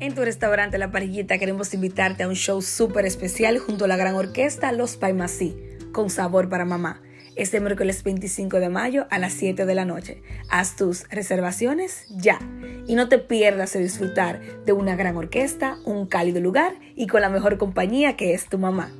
En tu restaurante La Parillita queremos invitarte a un show súper especial junto a la gran orquesta Los Paimasí, con sabor para mamá. Este miércoles 25 de mayo a las 7 de la noche. Haz tus reservaciones ya. Y no te pierdas de disfrutar de una gran orquesta, un cálido lugar y con la mejor compañía que es tu mamá.